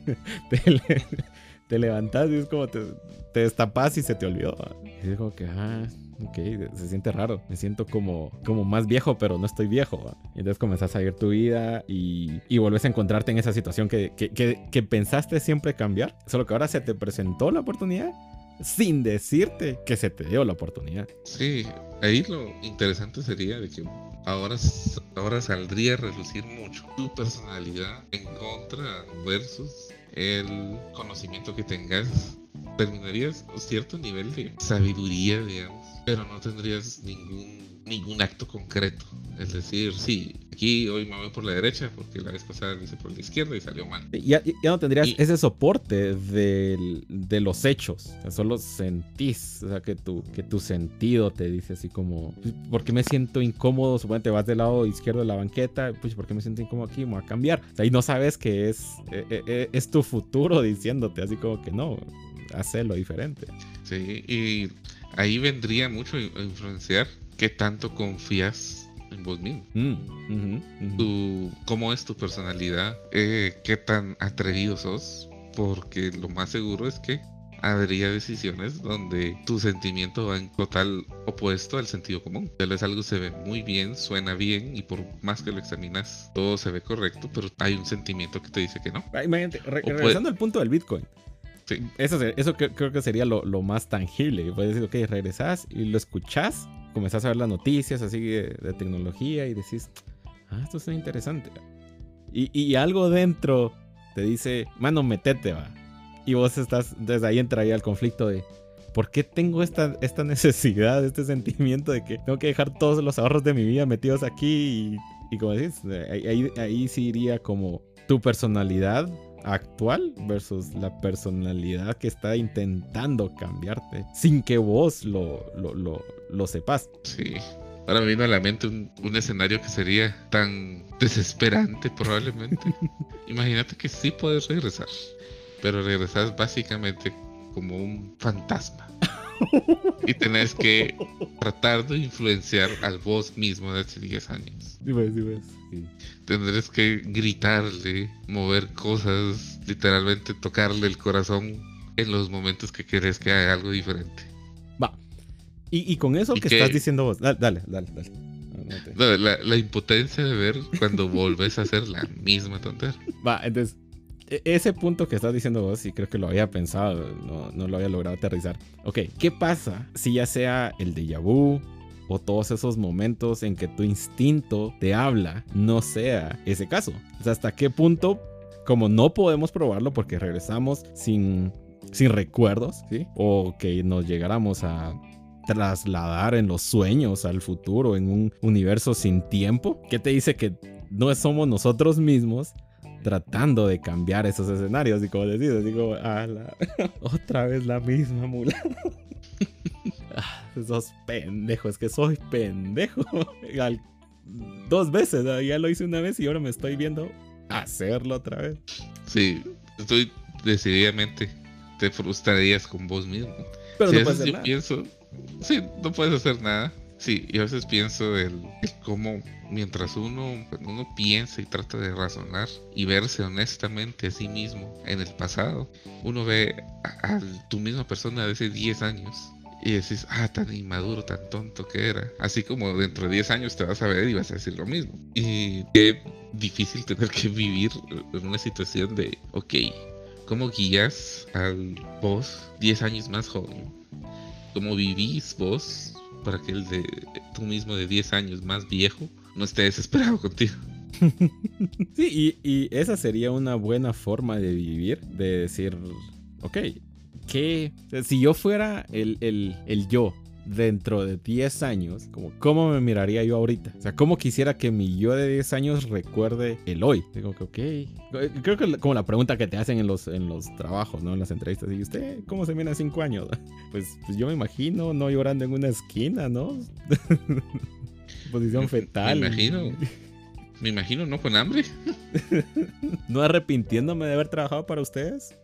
te, le- levantás y es como te, te destapás y se te olvidó. Y como que, ah, ok, se siente raro. Me siento como, como más viejo, pero no estoy viejo. Y entonces comenzás a vivir tu vida y, y volvés a encontrarte en esa situación que, que, que pensaste siempre cambiar. Solo que ahora se te presentó la oportunidad sin decirte que se te dio la oportunidad. Sí, ahí lo interesante sería de que ahora, ahora saldría a relucir mucho tu personalidad en contra versus el conocimiento que tengas. Terminarías cierto nivel de sabiduría, digamos, pero no tendrías ningún, ningún acto concreto. Es decir, sí, aquí hoy me voy por la derecha porque la vez pasada lo hice por la izquierda y salió mal. Ya, ya no tendrías Y- ese soporte del- de los hechos. Solo sentís, o sea, que tu, que tu sentido te dice así como, "Pues, ¿por qué me siento incómodo? Suponete vas del lado izquierdo de la banqueta, pues, ¿por qué me siento incómodo aquí? Me voy a cambiar. O sea, y no sabes que es, eh, eh, eh, es tu futuro diciéndote así como que no, hazlo diferente. Sí, y ahí vendría mucho a influenciar qué tanto confías en vos mismo. Mm, ujú, ujú. tu, cómo es tu personalidad, eh, qué tan atrevido sos, porque lo más seguro es que habría decisiones donde tu sentimiento va en total opuesto al sentido común. Tal vez algo se ve muy bien, suena bien y por más que lo examinas todo se ve correcto, pero hay un sentimiento que te dice que no. Ah, Imagínate, re- puede- regresando al punto del Bitcoin. Sí. Eso, eso cre- creo que sería lo, lo más tangible. Puedes decir, ok, regresás y lo escuchás comenzás a ver las noticias así de, de tecnología y decís, ah, esto está interesante. Y, y algo dentro te dice, mano, metete, va. Y vos estás, desde ahí entra ahí el conflicto de, ¿por qué tengo esta, esta necesidad, este sentimiento de que tengo que dejar todos los ahorros de mi vida metidos aquí? Y, y como decís, ahí, ahí, ahí sí iría como tu personalidad actual versus la personalidad que está intentando cambiarte sin que vos lo, lo, lo, lo sepas. Sí. Ahora me vino a la mente un, un escenario que sería tan desesperante probablemente. Imagínate que sí puedes regresar, pero regresas básicamente como un fantasma. Y tenés que tratar de influenciar al vos mismo de hace 10 años. Sí, pues, sí, pues, sí. Tendrás que gritarle, mover cosas, literalmente tocarle el corazón en los momentos que querés que haga algo diferente. Va. Y, y con eso ¿Y que estás diciendo vos, dale, dale, dale. No, La, la- impotencia de ver cuando volvés a hacer la misma tontería. Va, entonces, ese punto que estás diciendo vos, y creo que lo había pensado, no, no lo había logrado aterrizar. Ok, ¿qué pasa si ya sea el déjà vu o todos esos momentos en que tu instinto te habla no sea ese caso? O sea, ¿hasta qué punto, como no podemos probarlo porque regresamos sin, sin recuerdos, ¿sí? O que nos llegáramos a trasladar en los sueños al futuro, en un universo sin tiempo, ¿qué te dice que no somos nosotros mismos tratando de cambiar esos escenarios? Y como decís, digo, ah, la- otra vez la misma mula. Ah, sos pendejo, es que soy pendejo. Al- dos veces, ah, ya lo hice una vez y ahora me estoy viendo hacerlo otra vez. Sí, estoy decididamente. Te frustrarías con vos mismo. Pero Sí, no puedes hacer yo nada. pienso, sí, no puedes hacer nada. Sí, y a veces pienso el, el cómo mientras uno, cuando uno piensa y trata de razonar y verse honestamente a sí mismo en el pasado, uno ve a, a tu misma persona de hace 10 años y decís, ah, tan inmaduro, tan tonto que era. Así como dentro de 10 años te vas a ver y vas a decir lo mismo. Y qué difícil tener que vivir en una situación de, ok, ¿cómo guías al vos 10 años más joven? ¿Cómo vivís vos para que el de tú mismo de 10 años más viejo no esté desesperado contigo? Sí, y, esa sería una buena forma de vivir, de decir, ok, que si yo fuera el, el, el yo dentro de 10 años, como, ¿cómo me miraría yo ahorita? O sea, ¿cómo quisiera que mi yo de 10 años recuerde el hoy? Digo que, ok. Creo que como la pregunta que te hacen en los, en los trabajos, ¿no? En las entrevistas. ¿Y usted cómo se mira en 5 años? Pues, pues yo me imagino no llorando en una esquina, ¿no? Posición fetal. Me imagino. Me imagino, ¿no? Con hambre. no arrepintiéndome de haber trabajado para ustedes.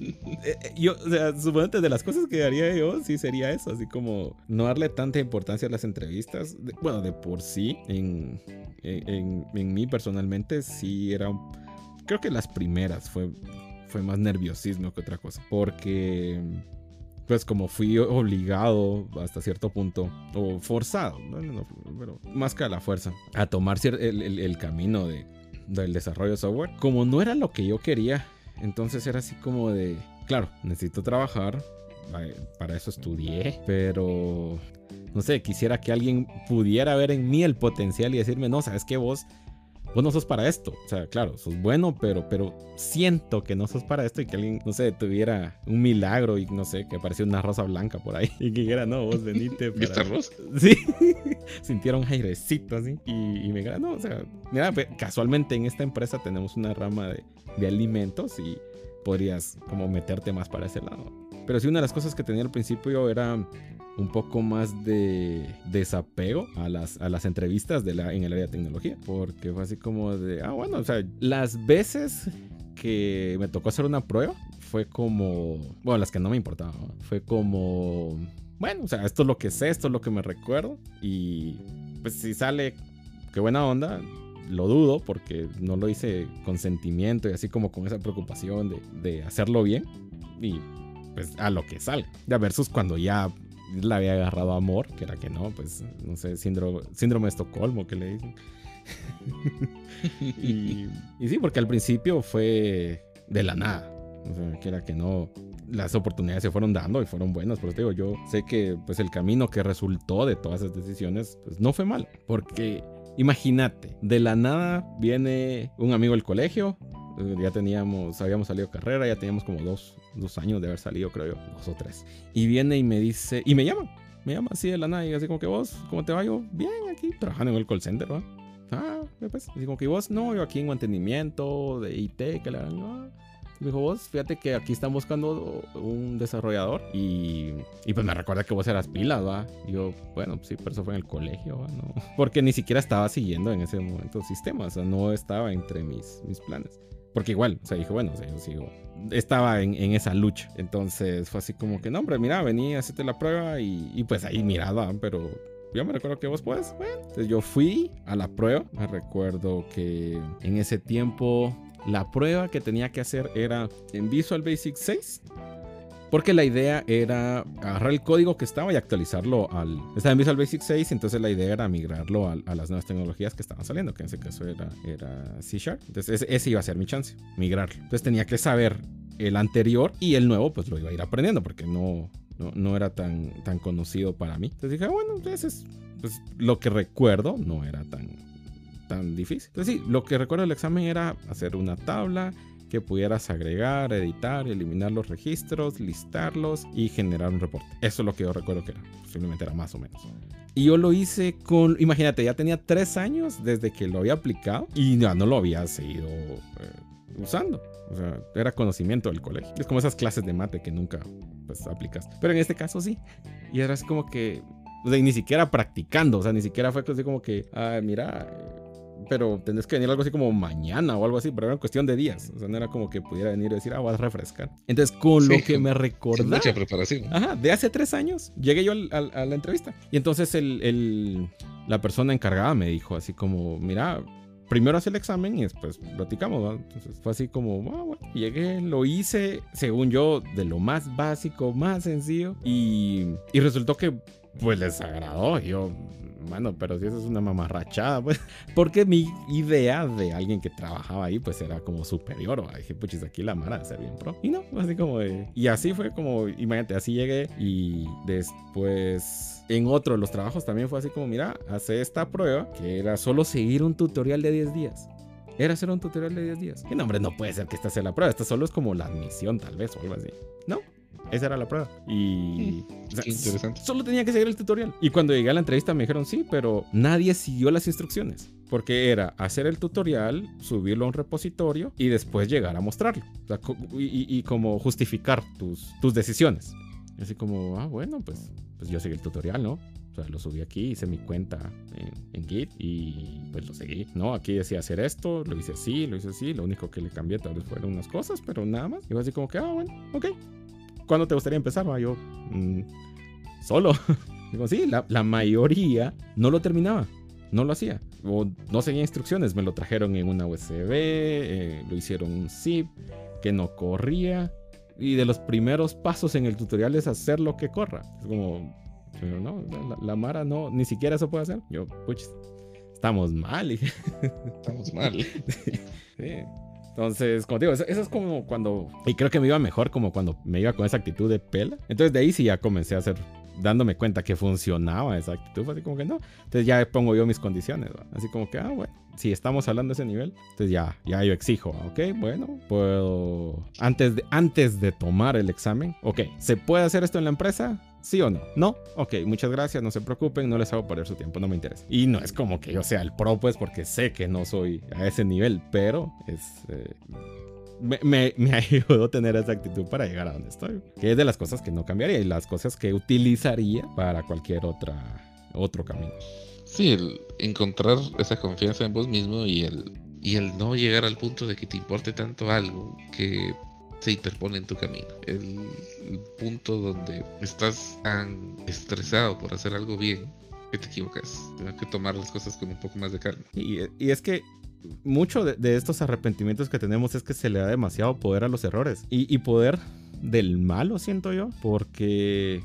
Eh, eh, yo, o sea, de las cosas que haría yo, sí sería eso, así como no darle tanta importancia a las entrevistas. Bueno, de por sí, en, en, en- mí personalmente, sí era. creo que las primeras fue, fue más nerviosismo que otra cosa. Porque, pues, como fui obligado hasta cierto punto, o forzado, pero más que a la fuerza, a tomar el camino de, del desarrollo de software, como no era lo que yo quería, entonces era así como de, claro, necesito trabajar, para eso estudié, pero no sé, quisiera que alguien pudiera ver en mí el potencial y decirme, no, sabes que vos, vos no sos para esto. O sea, claro, sos bueno, pero, pero siento que no sos para esto y que alguien, no sé, tuviera un milagro y no sé, que apareció una rosa blanca por ahí y que dijera, no, vos venite. ¿Viste para- arroz? Sí, sintieron un airecito así. Y, y me dijeron, no, o sea, mira, casualmente en esta empresa tenemos una rama de, de alimentos y podrías como meterte más para ese lado. Pero sí, una de las cosas que tenía al principio era un poco más de desapego a las, a las entrevistas de la, en el área de tecnología. Porque fue así como de, ah, bueno, o sea, las veces que me tocó hacer una prueba fue como, bueno, las que no me importaban, ¿no? fue como, bueno, o sea, esto es lo que sé, esto es lo que me recuerdo y pues si sale, qué buena onda, lo dudo porque no lo hice con sentimiento y así como con esa preocupación de, de hacerlo bien y pues a lo que salga. Ya versus cuando ya le había agarrado amor, que era que no, pues no sé, síndrome, síndrome de Estocolmo que le dicen. y, y sí, porque al principio fue de la nada. O sea, que era que no. las oportunidades se fueron dando y fueron buenas. Por eso digo, yo sé que pues el camino que resultó de todas esas decisiones pues, no fue mal. Porque imagínate, de la nada viene un amigo del colegio. Ya teníamos, habíamos salido carrera, ya teníamos como dos, dos años de haber salido, creo yo, dos o tres. Y viene y me dice, y me llama, me llama así de la nada y así como que vos, ¿cómo te va yo? Bien, aquí trabajando en el call center, ¿va? Ah, pues, así como que vos, no, yo aquí en mantenimiento de IT, que la gran, ah. Me dijo, vos, fíjate que aquí están buscando un desarrollador y, y pues me recuerda que vos eras pilas, ¿va? Y yo, bueno, sí, pero eso fue en el colegio, ¿va? No. Porque ni siquiera estaba siguiendo en ese momento el sistema, o sea, no estaba entre mis, mis planes. Porque igual, o sea, dije, bueno, o sea, yo sigo. Estaba en, en esa lucha. Entonces fue así como que, no, hombre, mira, vení, hacete la prueba y, y pues ahí miraba, pero yo me recuerdo que vos puedes. Bueno, entonces yo fui a la prueba. Me recuerdo que en ese tiempo la prueba que tenía que hacer era en Visual Basic 6. Porque la idea era agarrar el código que estaba y actualizarlo al... Estaba en Visual Basic 6, entonces la idea era migrarlo a, las nuevas tecnologías que estaban saliendo, que en ese caso era, era C Sharp. Entonces ese, ese iba a ser mi chance, migrarlo. Entonces tenía que saber el anterior y el nuevo pues lo iba a ir aprendiendo porque no, no, no era tan, tan conocido para mí. Entonces dije, bueno, ese es pues, lo que recuerdo, no era tan, tan difícil. Entonces sí, lo que recuerdo del examen era hacer una tabla que pudieras agregar, editar, eliminar los registros, listarlos y generar un reporte. Eso es lo que yo recuerdo que era. Posiblemente era más o menos. Y yo lo hice con, imagínate, ya tenía tres años desde que lo había aplicado y ya no lo había seguido eh, usando. O sea, era conocimiento del colegio. Es como esas clases de mate que nunca pues, aplicas. Pero en este caso sí. Y era así como que, o sea, ni siquiera practicando. O sea, ni siquiera fue así como que, ah, mira, pero tenés que venir algo así como mañana o algo así, pero era cuestión de días. O sea, no era como que pudiera venir y decir, ah, voy a refrescar. Entonces, con Sí, lo que me recordaba. Mucha preparación. Ajá, de hace tres años llegué yo al- al- a la entrevista. Y entonces el, el- la persona encargada me dijo así como, mira, primero haz el examen y después platicamos. ¿va?". Entonces fue así como, ah, bueno. Llegué, lo hice, según yo, de lo más básico, más sencillo. Y, y resultó que pues les agradó. Yo, mano, pero si eso es una mamarrachada, pues. Porque mi idea de alguien que trabajaba ahí, pues era como superior. ¿va? Dije, puchis, aquí la mara de ser bien pro. Y no, así como de. Y así fue como, imagínate, así llegué. Y después, en otro de los trabajos también fue así como, mira, hace esta prueba, que era solo seguir un tutorial de 10 días. Era hacer un tutorial de 10 días. Y no, hombre, no puede ser que esta sea la prueba. Esta solo es como la admisión, tal vez, o algo así. No, esa era la prueba. Y. o sea, interesante. Solo tenía que seguir el tutorial. Y cuando llegué a la entrevista me dijeron sí, pero nadie siguió las instrucciones. Porque era hacer el tutorial, subirlo a un repositorio y después llegar a mostrarlo. O sea, y, y- y como justificar tus, tus decisiones. Y así como, ah, bueno, pues, pues yo seguí el tutorial, ¿no? O sea, lo subí aquí, hice mi cuenta en, en Git y pues lo seguí, ¿no? Aquí decía hacer esto, lo hice así, lo hice así. Lo único que le cambié tal vez fueron unas cosas, pero nada más. Y fue así como que, ah, bueno, ok. ¿Cuándo te gustaría empezar? Va, yo, "Mm, solo. Digo, sí, la, la mayoría no lo terminaba, no lo hacía. O no seguía instrucciones, me lo trajeron en una USB, eh, lo hicieron un zip, que no corría. Y de los primeros pasos en el tutorial es hacer lo que corra. Es como, pero no, la, la Mara no, ni siquiera eso puede hacer. Yo, puch, estamos mal. Estamos mal. Sí. Entonces, como digo, eso, es como cuando. Y creo que me iba mejor como cuando me iba con esa actitud de pela. Entonces, de ahí sí ya comencé a hacer. Dándome cuenta que funcionaba esa actitud. Así como que no. Entonces, ya pongo yo mis condiciones. Así como que, ah, bueno. Si estamos hablando de ese nivel, entonces ya, ya yo exijo. Ok, bueno, puedo. Antes de, antes de tomar el examen, ok, ¿se puede hacer esto en la empresa? ¿Sí o no? No. Ok, muchas gracias, no se preocupen, no les hago perder su tiempo, no me interesa. Y no es como que yo sea el pro, pues, porque sé que no soy a ese nivel, pero es. eh, me, me, me ayudó a tener esa actitud para llegar a donde estoy. Que es de las cosas que no cambiaría y las cosas que utilizaría para cualquier otra, otro camino. Sí, el encontrar esa confianza en vos mismo y el, y el no llegar al punto de que te importe tanto algo que se interpone en tu camino. El, punto donde estás tan estresado por hacer algo bien que te equivocas. Tienes que tomar las cosas con un poco más de calma. Y, y es que mucho de, de estos arrepentimientos que tenemos es que se le da demasiado poder a los errores. Y, y poder del malo, siento yo, porque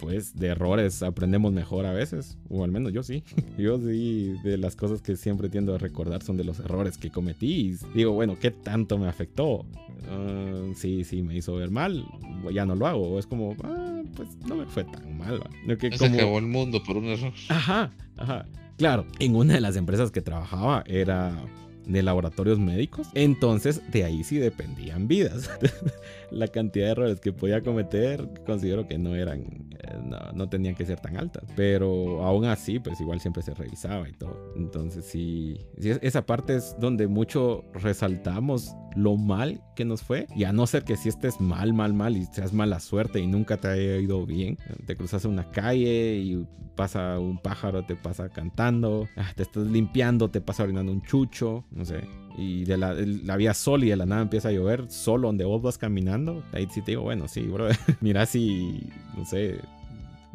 pues de errores aprendemos mejor a veces, o al menos yo sí. Yo sí, de las cosas que siempre tiendo a recordar son de los errores que cometí. digo, bueno, ¿qué tanto me afectó? Uh, sí, sí, me hizo ver mal, ya no lo hago. Es como, ah, pues no me fue tan mal. Que Se acabó el mundo por un error. Ajá, ajá. Claro, en una de las empresas que trabajaba era de laboratorios médicos. Entonces, de ahí sí dependían vidas. la cantidad de errores que podía cometer, considero que no eran, eh, no, tenían que ser tan altas. Pero aún así, pues igual siempre se revisaba y todo. Entonces, sí, esa parte es donde mucho resaltamos lo mal que nos fue. Y a no ser que si estés mal, mal, mal y seas mala suerte y nunca te haya ido bien, te cruzas una calle y pasa un pájaro, te pasa cantando, ah, te estás limpiando, te pasa orinando un chucho, no sé. Y de la, la vía sol y de la nada empieza a llover solo donde vos vas caminando. Ahí sí te digo, bueno, sí, bro. Mira si, no sé,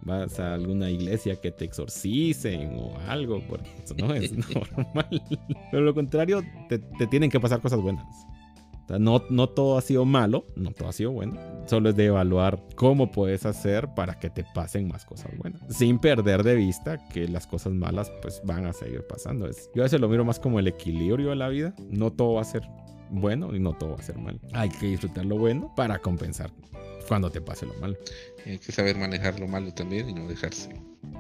vas a alguna iglesia que te exorcicen o algo, porque eso no es normal. Pero lo contrario, te, te tienen que pasar cosas buenas no, no todo ha sido malo, no todo ha sido bueno. Solo es de evaluar cómo puedes hacer para que te pasen más cosas buenas. Sin perder de vista que las cosas malas pues van a seguir pasando. Yo a veces lo miro más como el equilibrio de la vida. No todo va a ser bueno y no todo va a ser malo. Hay que disfrutar lo bueno para compensar cuando te pase lo malo. Hay que saber manejar lo malo también y no dejarse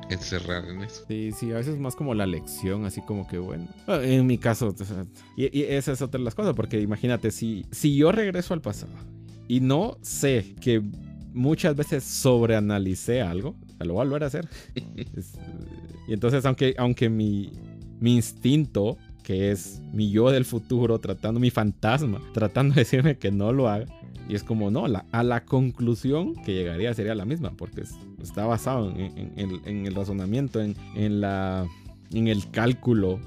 encerrar en eso. Sí, sí, a veces más como la lección, así como que bueno. En mi caso, y, esa es otra de las cosas, porque imagínate, si, si yo regreso al pasado y no sé que muchas veces sobreanalicé algo, lo voy a volver a hacer. y entonces, aunque, aunque mi, mi instinto que es mi yo del futuro tratando, mi fantasma, tratando de decirme que no lo haga, y es como, no, a la conclusión que llegaría sería la misma, porque está basado en, el razonamiento, en, la, en el cálculo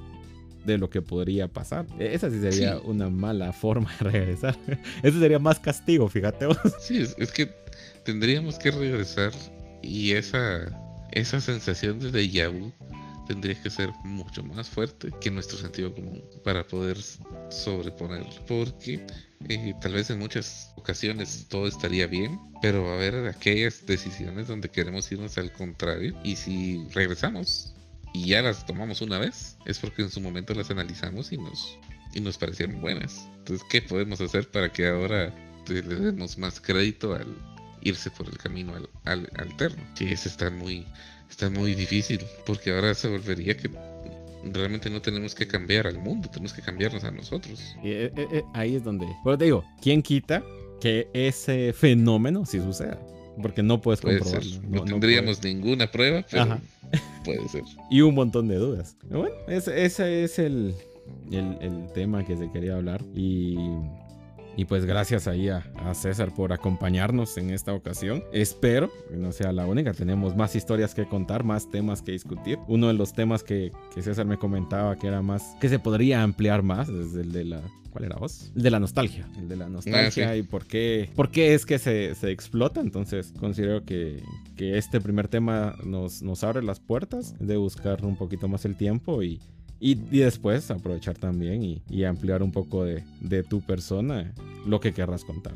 de lo que podría pasar. E, esa sí sería una mala forma de regresar. Ese sería más castigo, fíjate vos. Sí, es, que tendríamos que regresar y esa, esa sensación de déjà vu tendría que ser mucho más fuerte que nuestro sentido común para poder sobreponerlo. Porque eh, tal vez en muchas ocasiones todo estaría bien, pero va a haber aquellas decisiones donde queremos irnos al contrario. Y si regresamos y ya las tomamos una vez, es porque en su momento las analizamos y nos, y nos parecieron buenas. Entonces, ¿qué podemos hacer para que ahora le demos más crédito al irse por el camino al, alterno? Que ese está muy está muy difícil, porque ahora se volvería que realmente no tenemos que cambiar al mundo, tenemos que cambiarnos a nosotros. Y, eh, eh, eh, ahí es donde, pero te digo, ¿quién quita que ese fenómeno sí suceda? Porque no puedes comprobarlo. No, tendríamos ninguna prueba, pero puede ser. Y un montón de dudas. bueno, ese, ese es el, el, el tema que se quería hablar. Y y pues gracias ahí a, César por acompañarnos en esta ocasión. Espero que no sea la única. Tenemos más historias que contar, más temas que discutir. Uno de los temas que, César me comentaba que era más, que se podría ampliar más, es el de la ¿Cuál era vos? El de la nostalgia. El de la nostalgia ah, y por qué, por qué es que se, se explota. Entonces considero que, que, este primer tema nos, nos abre las puertas de buscar un poquito más el tiempo y, y, después aprovechar también y, ampliar un poco de, tu persona, lo que querrás contar.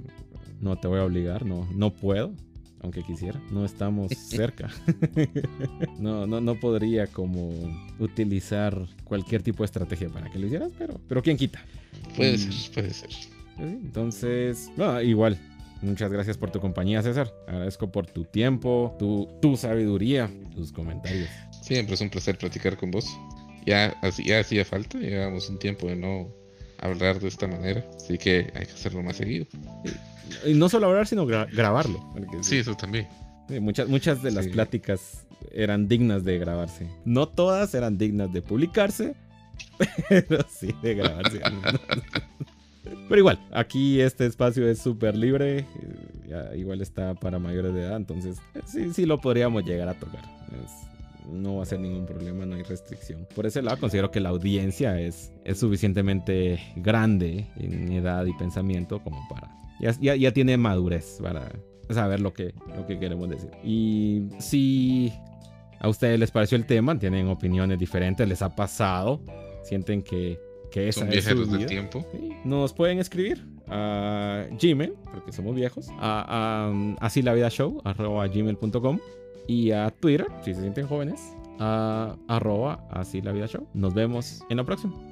No te voy a obligar, no, no puedo, aunque quisiera. No estamos cerca. no, no, no podría como utilizar cualquier tipo de estrategia para que lo hicieras, pero, pero ¿quién quita? Puede ser, puede ser. Entonces, igual. Muchas gracias por tu compañía, César. Agradezco por tu tiempo, tu, tu sabiduría, tus comentarios. Siempre es un placer platicar con vos ya, ya hacía falta, llevábamos un tiempo de no hablar de esta manera, así que hay que hacerlo más seguido. Y no solo hablar, sino grabarlo. Sí, eso también. muchas, muchas de las pláticas eran dignas de grabarse. No todas eran dignas de publicarse, pero sí de grabarse. pero igual, aquí este espacio es súper libre, igual está para mayores de edad, entonces sí, sí lo podríamos llegar a tocar no va a ser ningún problema, no hay restricción. Por ese lado considero que la audiencia es, es suficientemente grande en edad y pensamiento como para... Ya, ya, tiene madurez para saber lo que, lo que queremos decir. Y si a ustedes les pareció el tema, tienen opiniones diferentes, les ha pasado, sienten que, que esa Son viajeros del tiempo. Nos pueden escribir a Gmail, porque somos viejos, a, a, así la vida show, arroba gmail.com y a Twitter, si se sienten jóvenes, a arroba así la vida show. Nos vemos en la próxima.